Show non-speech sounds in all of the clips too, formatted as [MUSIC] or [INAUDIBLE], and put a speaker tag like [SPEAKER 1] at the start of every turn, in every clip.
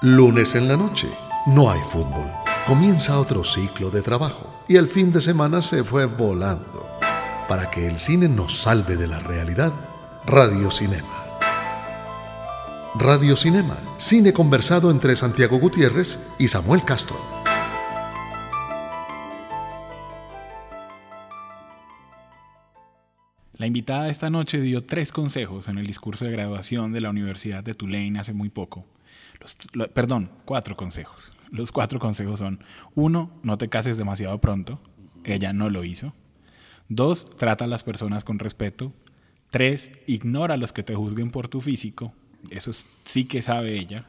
[SPEAKER 1] Lunes en la noche, no hay fútbol. Comienza otro ciclo de trabajo y el fin de semana se fue volando. Para que el cine nos salve de la realidad, Radio Cinema. Radio Cinema, cine conversado entre Santiago Gutiérrez y Samuel Castro.
[SPEAKER 2] La invitada esta noche dio tres consejos en el discurso de graduación de la Universidad de Tulane hace muy poco perdón, cuatro consejos. Los cuatro consejos son, uno, no te cases demasiado pronto. Ella no lo hizo. Dos, trata a las personas con respeto. Tres, ignora a los que te juzguen por tu físico. Eso sí que sabe ella.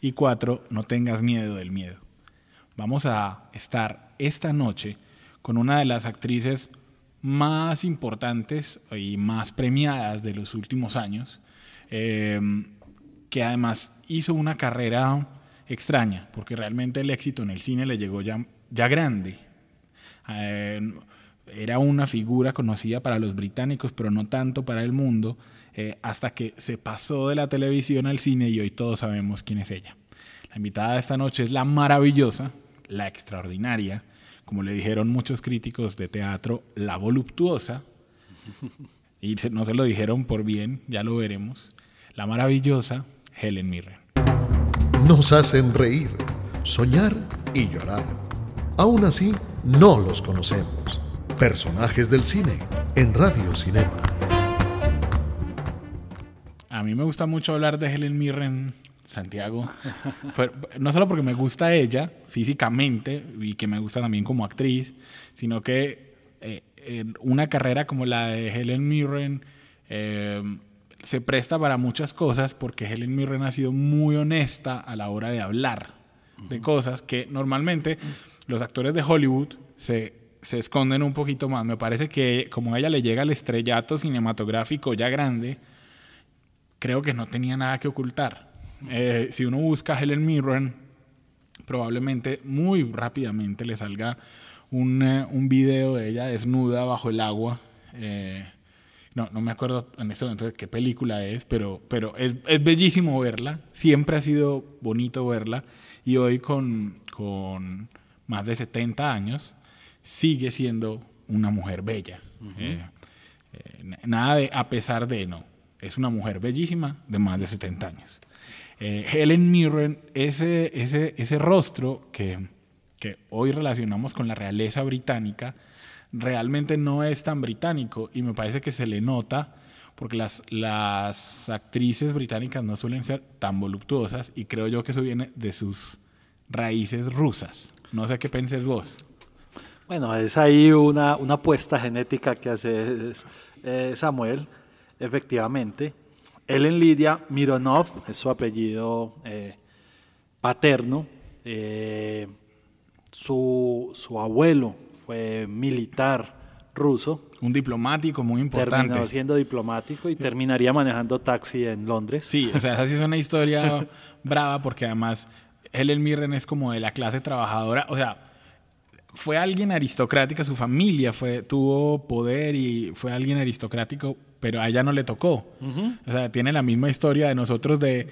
[SPEAKER 2] Y cuatro, no tengas miedo del miedo. Vamos a estar esta noche con una de las actrices más importantes y más premiadas de los últimos años. Eh, que además hizo una carrera extraña, porque realmente el éxito en el cine le llegó ya, ya grande. Eh, era una figura conocida para los británicos, pero no tanto para el mundo, eh, hasta que se pasó de la televisión al cine y hoy todos sabemos quién es ella. La invitada de esta noche es la maravillosa, la extraordinaria, como le dijeron muchos críticos de teatro, la voluptuosa, [LAUGHS] y no se lo dijeron por bien, ya lo veremos, la maravillosa Helen Mirren.
[SPEAKER 1] Nos hacen reír, soñar y llorar. Aún así, no los conocemos. Personajes del cine en Radio Cinema.
[SPEAKER 2] A mí me gusta mucho hablar de Helen Mirren, Santiago. [LAUGHS] no solo porque me gusta ella físicamente y que me gusta también como actriz, sino que eh, una carrera como la de Helen Mirren eh, se presta para muchas cosas porque Helen Mirren ha sido muy honesta a la hora de hablar de cosas que normalmente los actores de Hollywood se, se esconden un poquito más. Me parece que como a ella le llega el estrellato cinematográfico ya grande, creo que no tenía nada que ocultar. Eh, si uno busca a Helen Mirren, probablemente muy rápidamente le salga un, eh, un video de ella desnuda bajo el agua. Eh, no, no me acuerdo en este momento de qué película es, pero, pero es, es bellísimo verla, siempre ha sido bonito verla y hoy con, con más de 70 años sigue siendo una mujer bella. Eh, eh, nada de a pesar de, no, es una mujer bellísima de más de 70 años. Eh, Helen Mirren, ese, ese, ese rostro que, que hoy relacionamos con la realeza británica, realmente no es tan británico y me parece que se le nota porque las, las actrices británicas no suelen ser tan voluptuosas y creo yo que eso viene de sus raíces rusas. No sé qué penses vos.
[SPEAKER 3] Bueno, es ahí una, una apuesta genética que hace eh, Samuel, efectivamente. Ellen Lidia Mironov es su apellido eh, paterno. Eh, su, su abuelo fue militar ruso.
[SPEAKER 2] Un diplomático muy importante.
[SPEAKER 3] Terminó siendo diplomático y terminaría manejando taxi en Londres.
[SPEAKER 2] Sí, o sea, esa sí es una historia [LAUGHS] brava porque además Helen Mirren es como de la clase trabajadora, o sea, fue alguien aristocrática, su familia fue, tuvo poder y fue alguien aristocrático, pero a ella no le tocó. O sea, tiene la misma historia de nosotros, de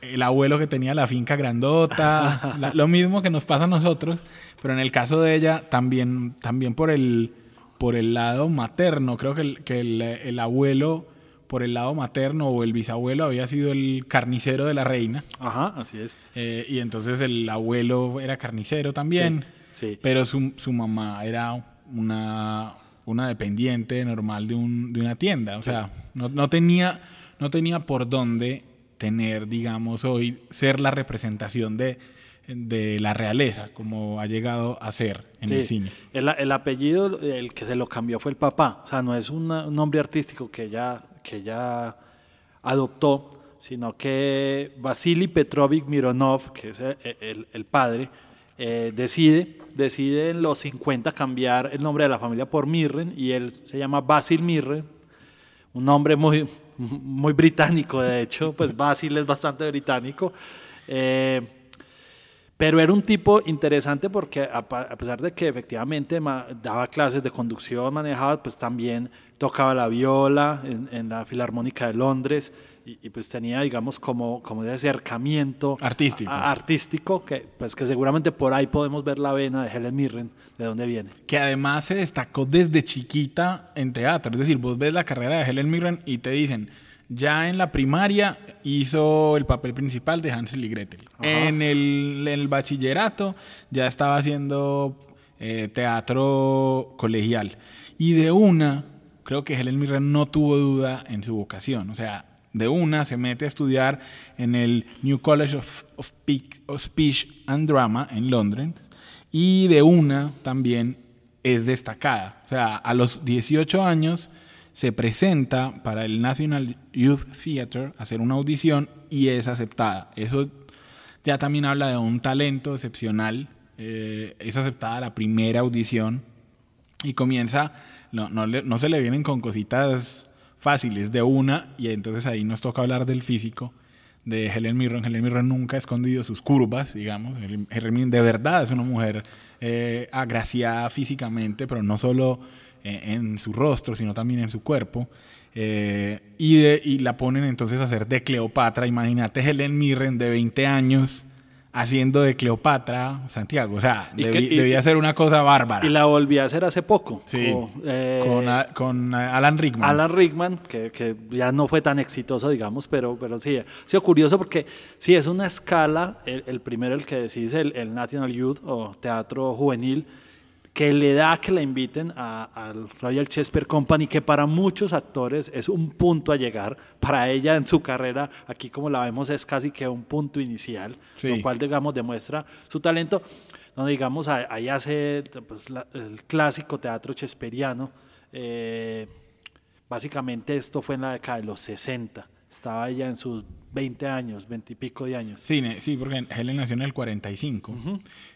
[SPEAKER 2] el abuelo que tenía la finca grandota, [LAUGHS] lo mismo que nos pasa a nosotros, pero en el caso de ella también, también por, el, por el lado materno, creo que, el, que el, abuelo por el lado materno o el bisabuelo había sido el carnicero de la reina.
[SPEAKER 3] Ajá, así es.
[SPEAKER 2] Eh, y entonces el abuelo era carnicero también. Sí. Pero su, su mamá era una, una dependiente normal de, un, de una tienda. O sea, no, no, tenía, no tenía por dónde tener, digamos, hoy ser la representación de, de la realeza, como ha llegado a ser en el cine.
[SPEAKER 3] El, el, apellido, el que se lo cambió fue el papá. O sea, no es un nombre artístico que ella, que ella adoptó, sino que Vasily Petrovich Mironov, que es el, el padre, eh, decide, decide en los 50 cambiar el nombre de la familia por Mirren y él se llama Basil Mirren, un nombre muy, [LAUGHS] muy británico de hecho, pues Basil es bastante británico. Eh, pero era un tipo interesante porque a, pesar de que efectivamente daba clases de conducción, manejaba, pues también tocaba la viola en, la Filarmónica de Londres, y, y, pues tenía, digamos, como, como ese acercamiento
[SPEAKER 2] artístico.
[SPEAKER 3] a- artístico que, pues, que seguramente por ahí podemos ver la vena de Helen Mirren, de dónde viene.
[SPEAKER 2] que además se destacó desde chiquita en teatro. Es decir, vos ves la carrera de Helen Mirren y te dicen, ya en la primaria hizo el papel principal de Hansel y Gretel. En el, en el bachillerato ya estaba haciendo eh, teatro colegial. Y de una, creo que Helen Mirren no tuvo duda en su vocación. O sea, de una se mete a estudiar en el New College of, of of Speech and Drama en Londres y de una también es destacada. O sea, a los 18 años se presenta para el National Youth Theatre hacer una audición y es aceptada. Eso ya también habla de un talento excepcional. Eh, es aceptada la primera audición y comienza, no, no, no se le vienen con cositas fáciles de una, y entonces ahí nos toca hablar del físico de Helen Mirren. Helen Mirren nunca ha escondido sus curvas, digamos. Helen Mirren de verdad es una mujer eh, agraciada físicamente, pero no solo en su rostro, sino también en su cuerpo. Eh, y, de- y la ponen entonces a hacer de Cleopatra. Imagínate Helen Mirren de 20 años haciendo de Cleopatra Santiago. O sea,
[SPEAKER 3] Y que- y-
[SPEAKER 2] debía ser una cosa bárbara.
[SPEAKER 3] Y la volví a hacer hace poco.
[SPEAKER 2] Sí,
[SPEAKER 3] con, eh,
[SPEAKER 2] con, a- con Alan Rickman.
[SPEAKER 3] Alan Rickman, que, que ya no fue tan exitoso, digamos, pero, pero sí, ha sido curioso porque sí es una escala, el, el primero, el que decís, el, el National Youth o Teatro Juvenil, que le da que la inviten a- al Royal Shakespeare Company, que para muchos actores es un punto a llegar, para ella en su carrera, aquí como la vemos es casi que un punto inicial,
[SPEAKER 2] Sí.
[SPEAKER 3] lo cual digamos demuestra su talento, donde digamos ahí- ahí hace pues, la- el clásico teatro shakespeariano, eh, básicamente esto fue en la década de los 60, estaba ella en sus 20 años, 20 y pico de años.
[SPEAKER 2] Sí, sí, porque Helen nació en el 45.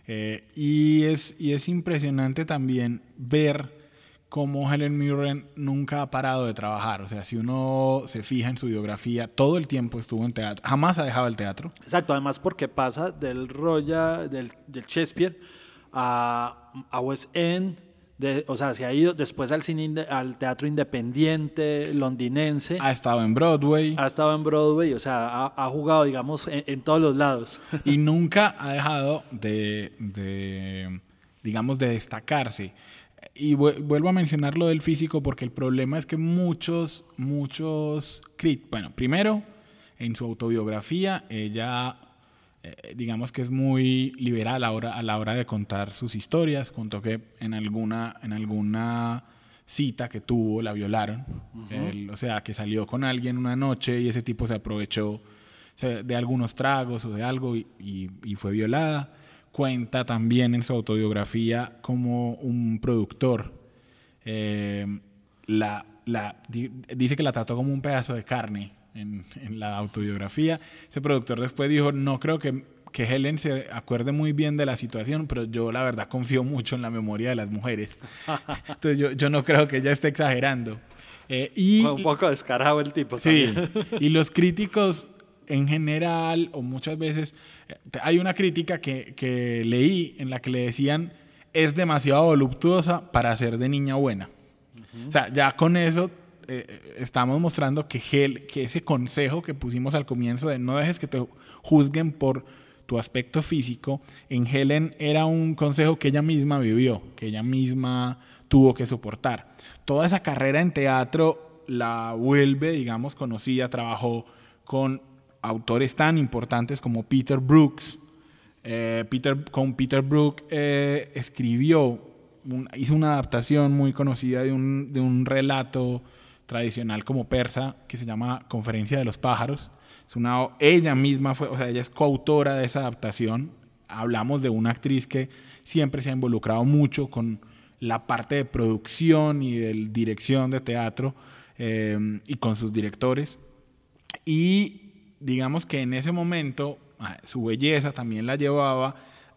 [SPEAKER 2] Eh, y, es, y es impresionante también ver cómo Helen Mirren nunca ha parado de trabajar. O sea, si uno se fija en su biografía, todo el tiempo estuvo en teatro. Jamás ha dejado el teatro.
[SPEAKER 3] Exacto, además porque pasa del Royal, del, del Shakespeare a, a West End, de- o sea, se ha ido después al, cine, al teatro independiente londinense,
[SPEAKER 2] Ha estado en Broadway
[SPEAKER 3] ha estado en Broadway, o sea, ha, ha jugado, digamos, en, en todos los lados.
[SPEAKER 2] y [LAUGHS] nunca ha dejado de, de, digamos, de destacarse. Y vu- vuelvo a mencionar lo del físico porque el problema es que muchos, muchos, crit- bueno, primero, en su autobiografía, ella, eh, digamos que es muy liberal a la, hora, a la hora de contar sus historias. Contó que en alguna, en alguna cita que tuvo la violaron. Él, o sea, que salió con alguien una noche y ese tipo se aprovechó o sea, de algunos tragos o de algo y, y- y fue violada. Cuenta también en su autobiografía como un productor eh, la, la- di- dice que la trató como un pedazo de carne en, en la autobiografía. Ese productor después dijo, no creo que, que Helen se acuerde muy bien de la situación, pero yo la verdad confío mucho en la memoria de las mujeres. [LAUGHS] Entonces yo, yo no creo que ella esté exagerando. Eh, y,
[SPEAKER 3] un poco descarado el tipo.
[SPEAKER 2] Sí,
[SPEAKER 3] también. [LAUGHS]
[SPEAKER 2] y los críticos en general, o muchas veces, eh, hay una crítica que, que leí en la que le decían es demasiado voluptuosa para ser de niña buena. O sea, ya con eso eh, estamos mostrando que, Hel- que ese consejo que pusimos al comienzo de no dejes que te juzguen por tu aspecto físico, en Helen era un consejo que ella misma vivió, que ella misma tuvo que soportar. Toda esa carrera en teatro la vuelve, digamos, conocida, trabajó con autores tan importantes como Peter Brooks. Eh, Peter, con Peter Brook eh, escribió, hizo una adaptación muy conocida de un, de un relato tradicional como persa que se llama Conferencia de los Pájaros. Es una, ella misma fue, o sea, ella es coautora de esa adaptación. Hablamos de una actriz que siempre se ha involucrado mucho con la parte de producción y de dirección de teatro eh, y con sus directores. Y digamos que en ese momento ah, su belleza también la llevaba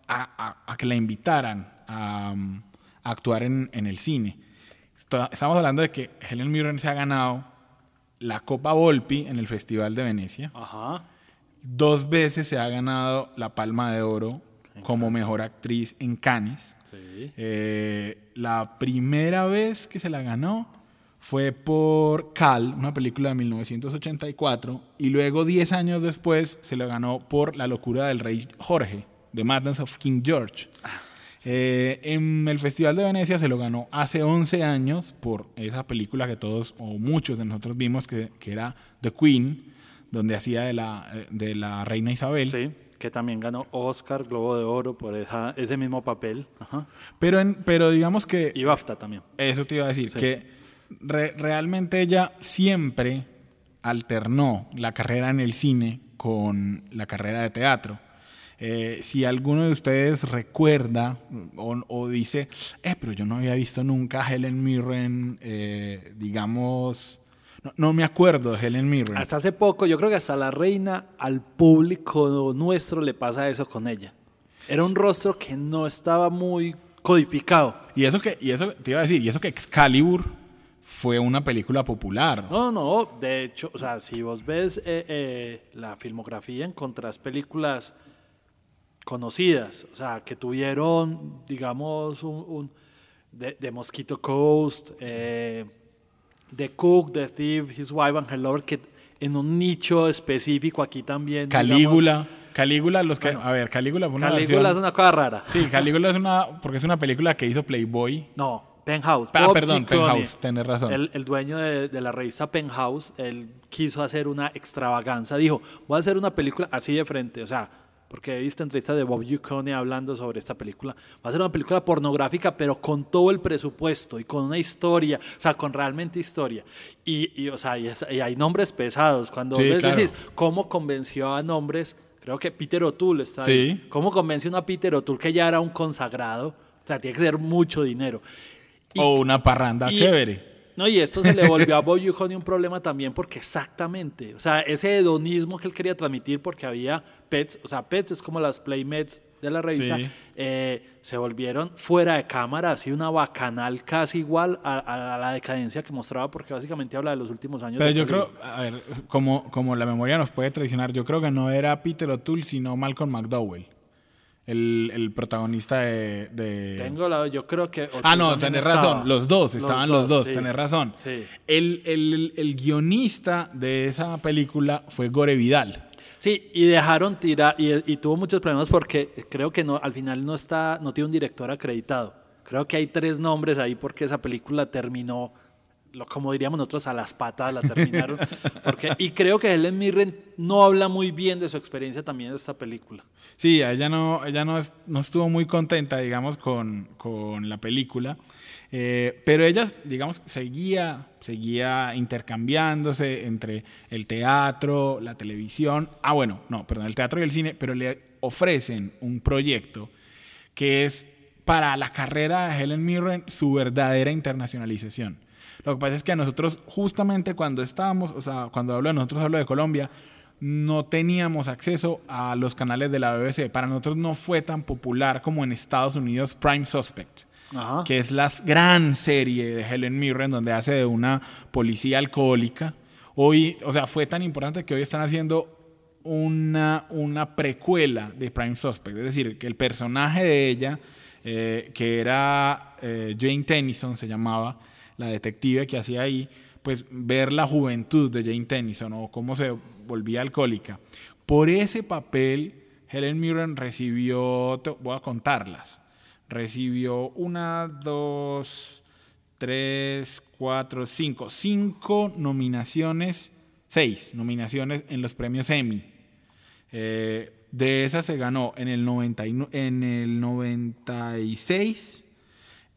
[SPEAKER 2] a, que la invitaran a, actuar en el cine. Está- Estamos hablando de que Helen Mirren se ha ganado la Copa Volpi en el Festival de Venecia.
[SPEAKER 3] Ajá.
[SPEAKER 2] Dos veces se ha ganado la Palma de Oro como mejor actriz en Cannes.
[SPEAKER 3] Sí.
[SPEAKER 2] Eh, la primera vez que se la ganó fue por Cal, una película de 1984, y luego 10 años después se lo ganó por La locura del rey Jorge, The Madness of King George. Eh, en el Festival de Venecia se lo ganó hace 11 años por esa película que todos o muchos de nosotros vimos que, que era The Queen, donde hacía de la, de la reina Isabel.
[SPEAKER 3] Sí, que también ganó Oscar, Globo de Oro por esa- ese mismo papel. Ajá.
[SPEAKER 2] Pero, en, pero digamos que
[SPEAKER 3] Y BAFTA también.
[SPEAKER 2] Eso te iba a decir,
[SPEAKER 3] Sí.
[SPEAKER 2] que re- realmente ella siempre alternó la carrera en el cine con la carrera de teatro. Eh, si alguno de ustedes recuerda o, o dice, eh, pero yo no había visto nunca a Helen Mirren, eh, digamos, no, no me acuerdo de Helen Mirren.
[SPEAKER 3] Hasta hace poco, yo creo que hasta la reina, al público nuestro le pasa eso con ella. Era un rostro que no estaba muy codificado.
[SPEAKER 2] Y eso que, y eso te iba a decir, y eso que Excalibur fue una película popular.
[SPEAKER 3] No, no, de hecho, o sea, si vos ves eh, eh, la filmografía, encontrás películas conocidas, o sea, que tuvieron, digamos, un, un- de, de Mosquito Coast, eh, The Cook, The Thief, His Wife and Her Lover, que en un nicho específico aquí también. digamos,
[SPEAKER 2] Calígula. Calígula, los que,
[SPEAKER 3] Bueno,
[SPEAKER 2] a ver, Calígula fue una
[SPEAKER 3] Calígula
[SPEAKER 2] versión-
[SPEAKER 3] es una cosa rara.
[SPEAKER 2] Sí, Calígula es una, porque es una película que hizo Playboy.
[SPEAKER 3] No, Penthouse.
[SPEAKER 2] Ah,
[SPEAKER 3] Bob
[SPEAKER 2] perdón,
[SPEAKER 3] Giacone,
[SPEAKER 2] Penthouse, tenés razón.
[SPEAKER 3] El, el dueño de, de la revista Penthouse, él quiso hacer una extravaganza. Dijo, voy a hacer una película así de frente. O sea, porque he visto entrevistas de Bob Giacone hablando sobre esta película. Va a ser una película pornográfica, pero con todo el presupuesto y con una historia. O sea, con realmente historia. Y, y, o sea, y, es- y hay nombres pesados. Cuando
[SPEAKER 2] Sí,
[SPEAKER 3] ves,
[SPEAKER 2] claro.
[SPEAKER 3] decís, ¿cómo convenció a nombres? Creo que Peter O'Toole está
[SPEAKER 2] Sí.
[SPEAKER 3] ahí. ¿Cómo convenció a Peter O'Toole que ya era un consagrado? O sea, tiene que ser mucho dinero. Y-
[SPEAKER 2] o una parranda chévere.
[SPEAKER 3] No, y esto se le volvió a Bob Giacone un problema también porque exactamente, o sea, ese hedonismo que él quería transmitir porque había pets, o sea, pets es como las playmates de la revista,
[SPEAKER 2] Sí.
[SPEAKER 3] eh, se volvieron fuera de cámara, así una bacanal casi igual a, a la decadencia que mostraba porque básicamente habla de los últimos años.
[SPEAKER 2] Pero yo creo, a ver, como, como la memoria nos puede traicionar, yo creo que no era Peter O'Toole, sino Malcolm McDowell, el, el protagonista de... de-
[SPEAKER 3] Tengo la, yo creo que...
[SPEAKER 2] Ah, no, tenés
[SPEAKER 3] estaba.
[SPEAKER 2] razón, los dos, estaban los dos,
[SPEAKER 3] sí.
[SPEAKER 2] tenés razón.
[SPEAKER 3] Sí.
[SPEAKER 2] El, el- el guionista de esa película fue Gore Vidal.
[SPEAKER 3] Sí, y dejaron tirar, y, y tuvo muchos problemas porque creo que no, al final no está, no tiene un director acreditado. Creo que hay tres nombres ahí porque esa película terminó, lo, como diríamos nosotros, a las patas la terminaron. Porque, y creo que Helen Mirren no habla muy bien de su experiencia también de esta película.
[SPEAKER 2] Sí, ella no, ella no, no estuvo muy contenta, digamos, con, con la película. Eh, pero ella, digamos, seguía, seguía intercambiándose entre el teatro, la televisión. Ah, bueno, no, perdón, el teatro y el cine, pero le ofrecen un proyecto que es para la carrera de Helen Mirren su verdadera internacionalización. Lo que pasa es que a nosotros, justamente cuando estábamos, o sea, cuando hablo de nosotros, hablo de Colombia, no teníamos acceso a los canales de la BBC. Para nosotros no fue tan popular como en Estados Unidos Prime Suspect,
[SPEAKER 3] Ajá.
[SPEAKER 2] que es la gran serie de Helen Mirren donde hace de una policía alcohólica. Hoy, o sea, fue tan importante que hoy están haciendo una, una precuela de Prime Suspect. Es decir, que el personaje de ella, eh, que era eh, Jane Tennyson, se llamaba, la detective que hacía ahí, pues ver la juventud de Jane Tennyson o cómo se volvía alcohólica. Por ese papel, Helen Mirren recibió, voy a contarlas, recibió una, dos, tres, cuatro, cinco, cinco nominaciones, seis nominaciones en los premios Emmy. Eh, de esas se ganó en el, 90 y nu- en el 96,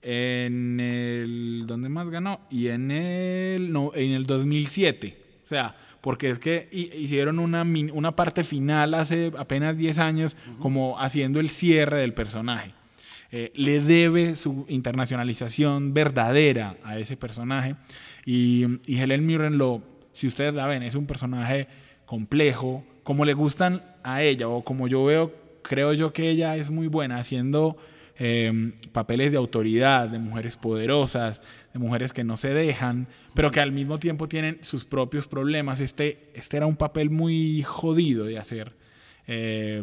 [SPEAKER 2] en el... ¿Dónde más ganó? Y en el, no, en el 2007. O sea, porque es que hi- hicieron una, una parte final hace apenas 10 años como haciendo el cierre del personaje. Eh, le debe su internacionalización verdadera a ese personaje. Y, y Helen Mirren, lo, si ustedes la ven, es un personaje complejo, como le gustan a ella, o como yo veo, creo yo que ella es muy buena haciendo eh, papeles de autoridad, de mujeres poderosas, de mujeres que no se dejan, pero que al mismo tiempo tienen sus propios problemas. Este, este era un papel muy jodido de hacer. Eh,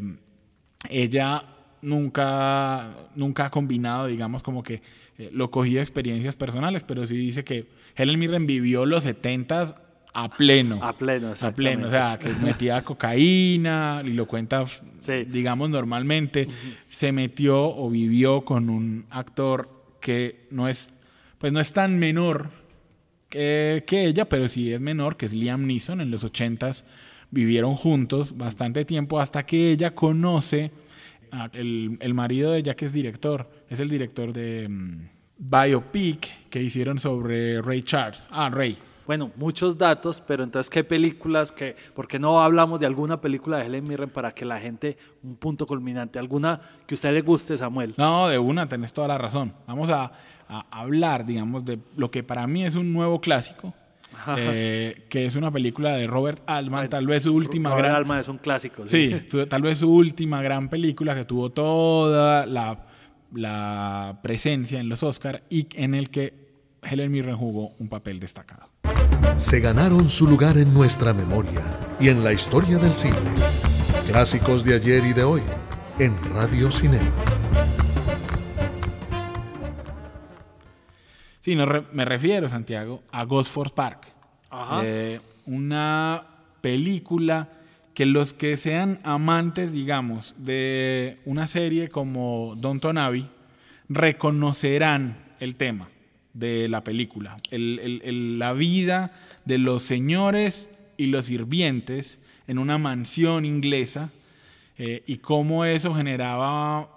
[SPEAKER 2] ella nunca, nunca ha combinado, digamos, como que eh, lo cogí de experiencias personales, pero sí dice que Helen Mirren vivió los 70 a pleno.
[SPEAKER 3] A pleno,
[SPEAKER 2] A pleno, o sea, que metía cocaína y lo cuenta,
[SPEAKER 3] Sí.
[SPEAKER 2] digamos, normalmente. Se metió o vivió con un actor que no es, pues no es tan menor que, que ella, pero sí es menor, que es Liam Neeson. En los 80s vivieron juntos bastante tiempo hasta que ella conoce a el, el marido de ella, que es director. Es el director de mm, Biopic que hicieron sobre Ray Charles. Ah, Ray.
[SPEAKER 3] Bueno, muchos datos, pero entonces, ¿qué películas? Que, ¿Por qué no hablamos de alguna película de Helen Mirren para que la gente, un punto culminante, alguna que a usted le guste, Samuel?
[SPEAKER 2] No, de una, tenés toda la razón. Vamos a, a hablar, digamos, de lo que para mí es un nuevo clásico, eh, que es una película de Robert Altman, tal vez su última
[SPEAKER 3] Robert
[SPEAKER 2] gran...
[SPEAKER 3] Altman es un clásico.
[SPEAKER 2] Sí, tu- tal vez su última gran película que tuvo toda la, la presencia en los Oscars y en el que Helen Mirren jugó un papel destacado.
[SPEAKER 1] Se ganaron su lugar en nuestra memoria y en la historia del cine. Clásicos de ayer y de hoy en Radio Cinema.
[SPEAKER 2] Sí, no re- me refiero, Santiago, a Ghost Force Park.
[SPEAKER 3] Ajá.
[SPEAKER 2] Eh, una película que los que sean amantes, digamos, de una serie como Downton Abbey, reconocerán el tema de la película. El- el- el- la vida de los señores y los sirvientes en una mansión inglesa eh, y cómo eso generaba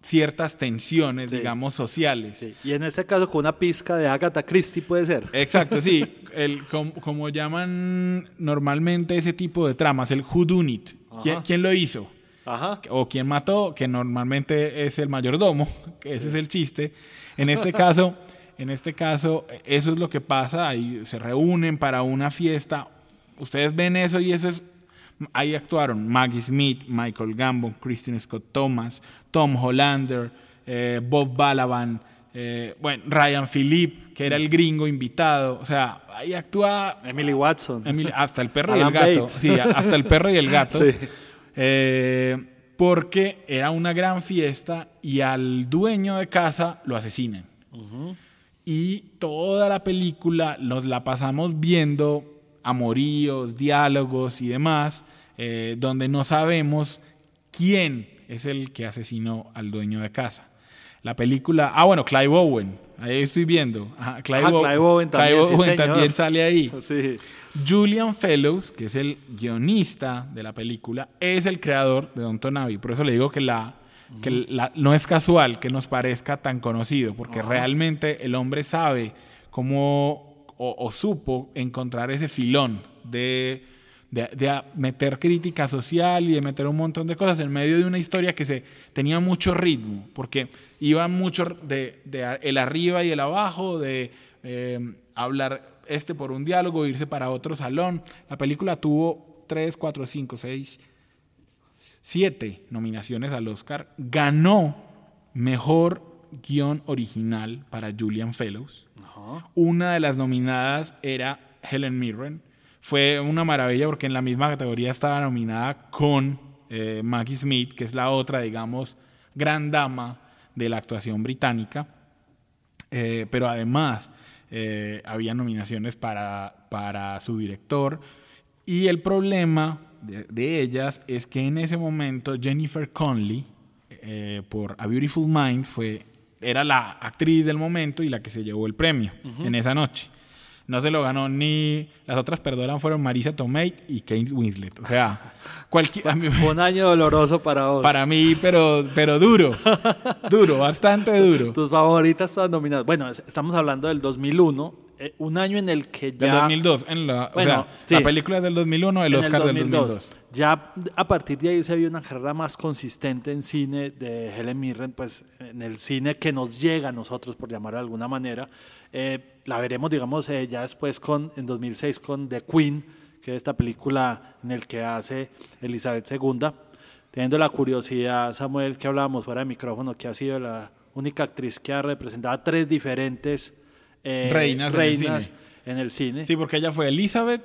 [SPEAKER 2] ciertas tensiones,
[SPEAKER 3] Sí.
[SPEAKER 2] digamos, sociales.
[SPEAKER 3] Sí, Y en ese caso, con una pizca de Agatha Christie puede ser.
[SPEAKER 2] Exacto, sí. [LAUGHS] El, com- como llaman normalmente ese tipo de tramas, el who done it. ¿Quién, quién lo hizo?
[SPEAKER 3] Ajá.
[SPEAKER 2] O quién mató, que normalmente es el mayordomo, que ese es el chiste. En este caso, [LAUGHS] en este caso, eso es lo que pasa, ahí se reúnen para una fiesta. Ustedes ven eso y eso es ahí actuaron Maggie Smith, Michael Gambon, Christine Scott Thomas, Tom Hollander, eh, Bob Balaban, eh, bueno, Ryan Philippe, que era el gringo invitado. O sea, ahí actúa
[SPEAKER 3] Emily Watson.
[SPEAKER 2] Emily- hasta el perro y el gato.
[SPEAKER 3] Bates.
[SPEAKER 2] Sí, hasta el perro y el gato. [LAUGHS]
[SPEAKER 3] Sí.
[SPEAKER 2] Eh, porque era una gran fiesta y al dueño de casa lo asesinan. Y toda la película nos la pasamos viendo amoríos, diálogos y demás, eh, donde no sabemos quién es el que asesinó al dueño de casa. La película, ah bueno, Clive Owen, ahí estoy viendo. Ajá, Clive,
[SPEAKER 3] Ah,
[SPEAKER 2] Ow-
[SPEAKER 3] Clive Owen también,
[SPEAKER 2] Clive Owen también sale ahí. [LAUGHS]
[SPEAKER 3] Sí.
[SPEAKER 2] Julian Fellows, que es el guionista de la película, es el creador de Don Tonavi. Por eso le digo que, la, que la- no es casual que nos parezca tan conocido, porque realmente el hombre sabe cómo o, o supo encontrar ese filón de, de- de meter crítica social y de meter un montón de cosas en medio de una historia que se tenía mucho ritmo, porque iba mucho de, de el arriba y el abajo, de eh, hablar este por un diálogo, irse para otro salón. La película tuvo 3, 4, 5, 6, 7 nominaciones al Oscar. Ganó mejor guion original para Julian Fellows. Una de las nominadas era Helen Mirren. Fue una maravilla porque en la misma categoría estaba nominada con eh, Maggie Smith, que es la otra, digamos, gran dama de la actuación británica. Eh, pero además eh, había nominaciones para, para su director. Y el problema de, de ellas es que en ese momento Jennifer Conley, eh, por A Beautiful Mind, fue, era la actriz del momento y la que se llevó el premio en esa noche. No se lo ganó ni. Las otras perdonas fueron Marisa Tomei y Kate Winslet. O sea, [LAUGHS] cualquier. a mí-
[SPEAKER 3] Fue un año doloroso para vos.
[SPEAKER 2] para mí, pero, pero duro. Duro, bastante duro. [LAUGHS]
[SPEAKER 3] Tus favoritas todas nominadas. Bueno, es- estamos hablando del 2001, eh, un año en el que
[SPEAKER 2] Del
[SPEAKER 3] ya...
[SPEAKER 2] 2002. En la,
[SPEAKER 3] Bueno,
[SPEAKER 2] o sea,
[SPEAKER 3] sí.
[SPEAKER 2] la película es del 2001, el Oscar del 2002.
[SPEAKER 3] Ya a partir de ahí se vio una carrera más consistente en cine de Helen Mirren, pues en el cine que nos llega a nosotros, por llamarlo de alguna manera. Eh, la veremos, digamos, eh, ya después con, en 2006 con The Queen, que es esta película en el que hace Elizabeth II. Teniendo la curiosidad, Samuel, que hablábamos fuera de micrófono, que ha sido la única actriz que ha representado a tres diferentes eh,
[SPEAKER 2] Reinas en el
[SPEAKER 3] reinas
[SPEAKER 2] cine.
[SPEAKER 3] en el cine.
[SPEAKER 2] Sí, porque ella fue Elizabeth,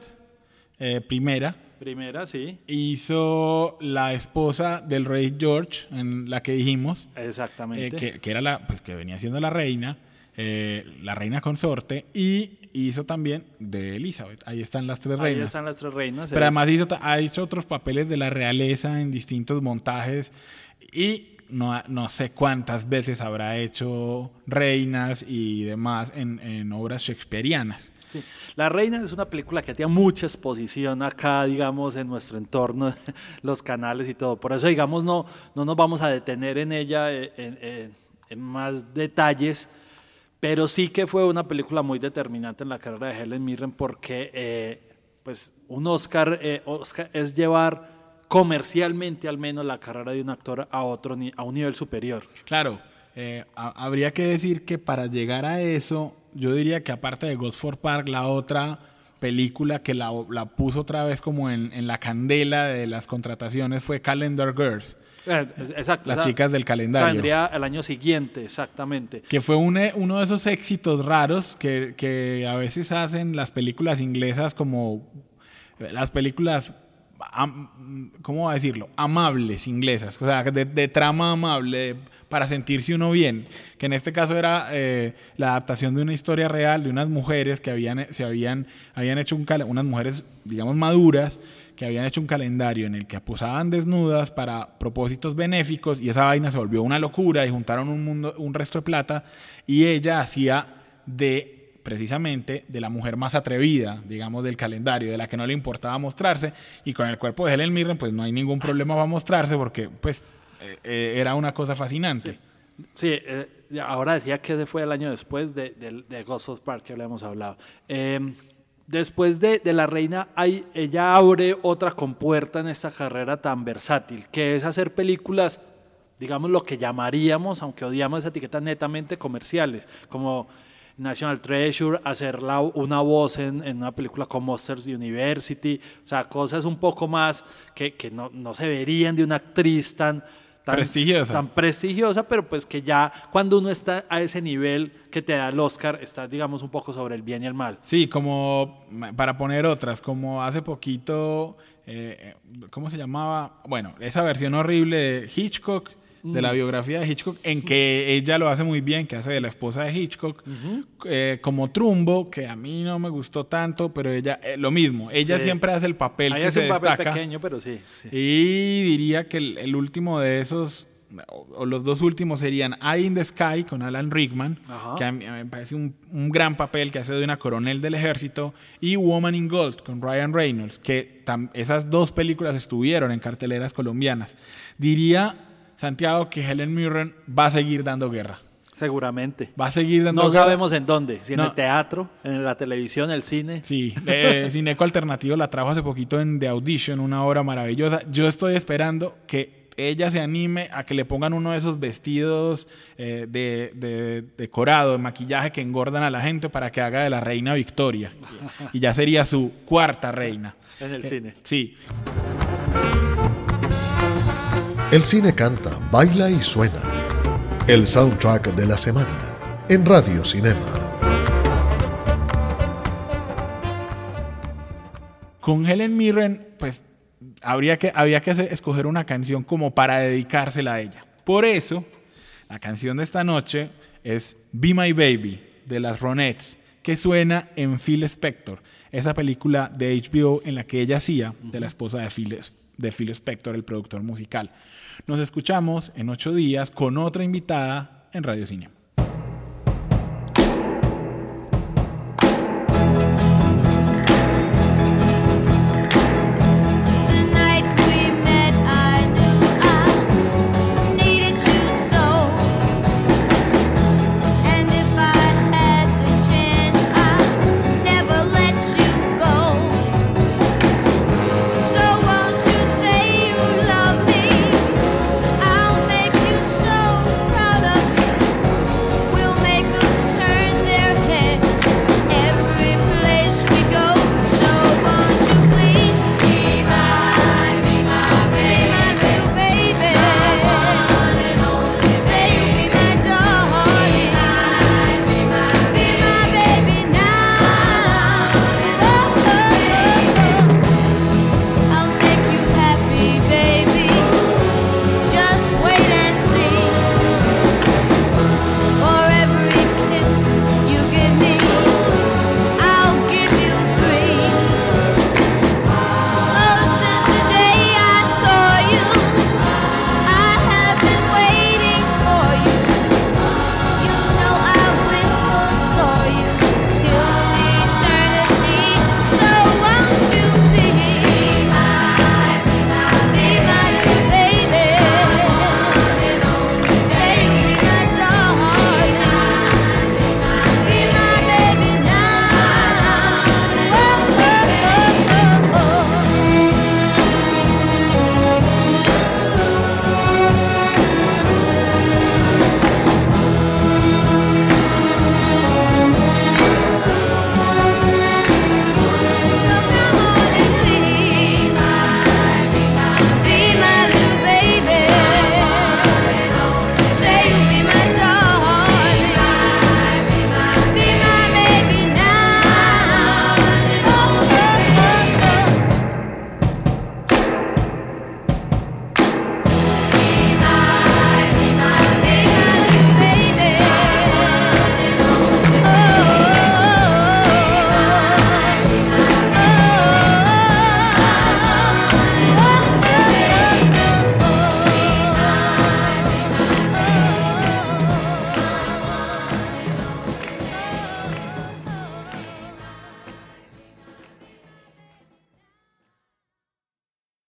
[SPEAKER 2] eh, primera.
[SPEAKER 3] Primera, sí,
[SPEAKER 2] Hizo la esposa del rey George, en la que dijimos, eh,
[SPEAKER 3] exactamente.
[SPEAKER 2] que, que era la, pues que venía siendo la reina. eh, La Reina Consorte y hizo también de Elizabeth. Ahí están las tres reinas.
[SPEAKER 3] Ahí están las tres reinas.
[SPEAKER 2] Pero además hizo, ha hecho otros papeles de la realeza en distintos montajes y no, no sé cuántas veces habrá hecho reinas y demás en, obras shakespearianas.
[SPEAKER 3] Sí. La Reina es una película que tiene mucha exposición acá, digamos, en nuestro entorno, [LAUGHS] los canales y todo. Por eso, digamos, no, no nos vamos a detener en ella en, en, más detalles, pero sí que fue una película muy determinante en la carrera de Helen Mirren porque eh, pues un Oscar, eh, Oscar es llevar comercialmente al menos la carrera de un actor a otro a un nivel superior.
[SPEAKER 2] Claro, eh, habría que decir que para llegar a eso, yo diría que aparte de Gosford Park, la otra película que la, la puso otra vez como en, en, la candela de las contrataciones fue Calendar Girls.
[SPEAKER 3] Eh, exacto.
[SPEAKER 2] Las chicas del calendario.
[SPEAKER 3] Saldría el año siguiente, exactamente.
[SPEAKER 2] Que fue un, uno de esos éxitos raros que, que a veces hacen las películas inglesas como las películas ¿cómo va a decirlo? Amables inglesas, o sea, de, trama amable, para sentirse uno bien, que en este caso era eh, la adaptación de una historia real de unas mujeres que habían, se habían, habían hecho un unas mujeres, digamos, maduras, que habían hecho un calendario en el que posaban desnudas para propósitos benéficos y esa vaina se volvió una locura y juntaron un, mundo, un resto de plata y ella hacía de precisamente de la mujer más atrevida, digamos, del calendario, de la que no le importaba mostrarse, y con el cuerpo de Helen Mirren, pues no hay ningún problema para mostrarse, porque pues eh, eh, era una cosa fascinante.
[SPEAKER 3] Sí, eh, ahora decía que ese fue el año después de, de, Ghost of Park, que hemos hablado. Eh, después de, de, La Reina, hay, ella abre otra compuerta en esta carrera tan versátil, que es hacer películas, digamos, lo que llamaríamos, aunque odiamos esa etiqueta, netamente comerciales, como National Treasure, hacer la, una voz en, en, una película como Monsters University, o sea, cosas un poco más que, que no, no, se verían de una actriz tan, tan
[SPEAKER 2] prestigiosa.
[SPEAKER 3] tan prestigiosa, pero pues que ya cuando uno está a ese nivel que te da el Oscar, estás digamos un poco sobre el bien y el mal.
[SPEAKER 2] Sí, como para poner otras, como hace poquito, eh, ¿cómo se llamaba? Bueno, esa versión horrible de Hitchcock de la biografía de Hitchcock, en que ella lo hace muy bien, que hace de la esposa de Hitchcock, uh -huh. eh, como Trumbo, que a mí no me gustó tanto, pero ella, eh, lo mismo, ella sí. siempre hace el papel
[SPEAKER 3] Ahí
[SPEAKER 2] que
[SPEAKER 3] hace
[SPEAKER 2] se
[SPEAKER 3] un papel
[SPEAKER 2] destaca.
[SPEAKER 3] pequeño, pero sí. sí.
[SPEAKER 2] Y diría que el, el, último de esos, o los dos últimos serían Eye in the Sky con Alan Rickman, Ajá. que a mí, a mí, me parece un, un, gran papel que hace de una coronel del ejército, y Woman in Gold con Ryan Reynolds, que esas dos películas estuvieron en carteleras colombianas. Diría Santiago, que Helen Mirren va a seguir dando guerra.
[SPEAKER 3] Seguramente.
[SPEAKER 2] Va a seguir dando
[SPEAKER 3] No
[SPEAKER 2] guerra.
[SPEAKER 3] sabemos en dónde, si en el teatro, en la televisión, el cine.
[SPEAKER 2] Sí, eh, [LAUGHS] Cineco Alternativo la trajo hace poquito en The Audition, una obra maravillosa. Yo estoy esperando que ella se anime a que le pongan uno de esos vestidos eh, de, de, decorado, de maquillaje que engordan a la gente para que haga de la reina Victoria. [LAUGHS] y ya sería su cuarta reina.
[SPEAKER 3] En el eh, cine.
[SPEAKER 2] Sí.
[SPEAKER 1] El cine canta, baila y suena. El soundtrack de la semana en Radio Cinema.
[SPEAKER 2] Con Helen Mirren, pues habría que, había que escoger una canción como para dedicársela a ella. Por eso, la canción de esta noche es Be My Baby de las Ronettes, que suena en Phil Spector, esa película de HBO en la que ella hacía de la esposa de Phil, de Phil Spector, el productor musical. Nos escuchamos en ocho días con otra invitada en Radio Cine.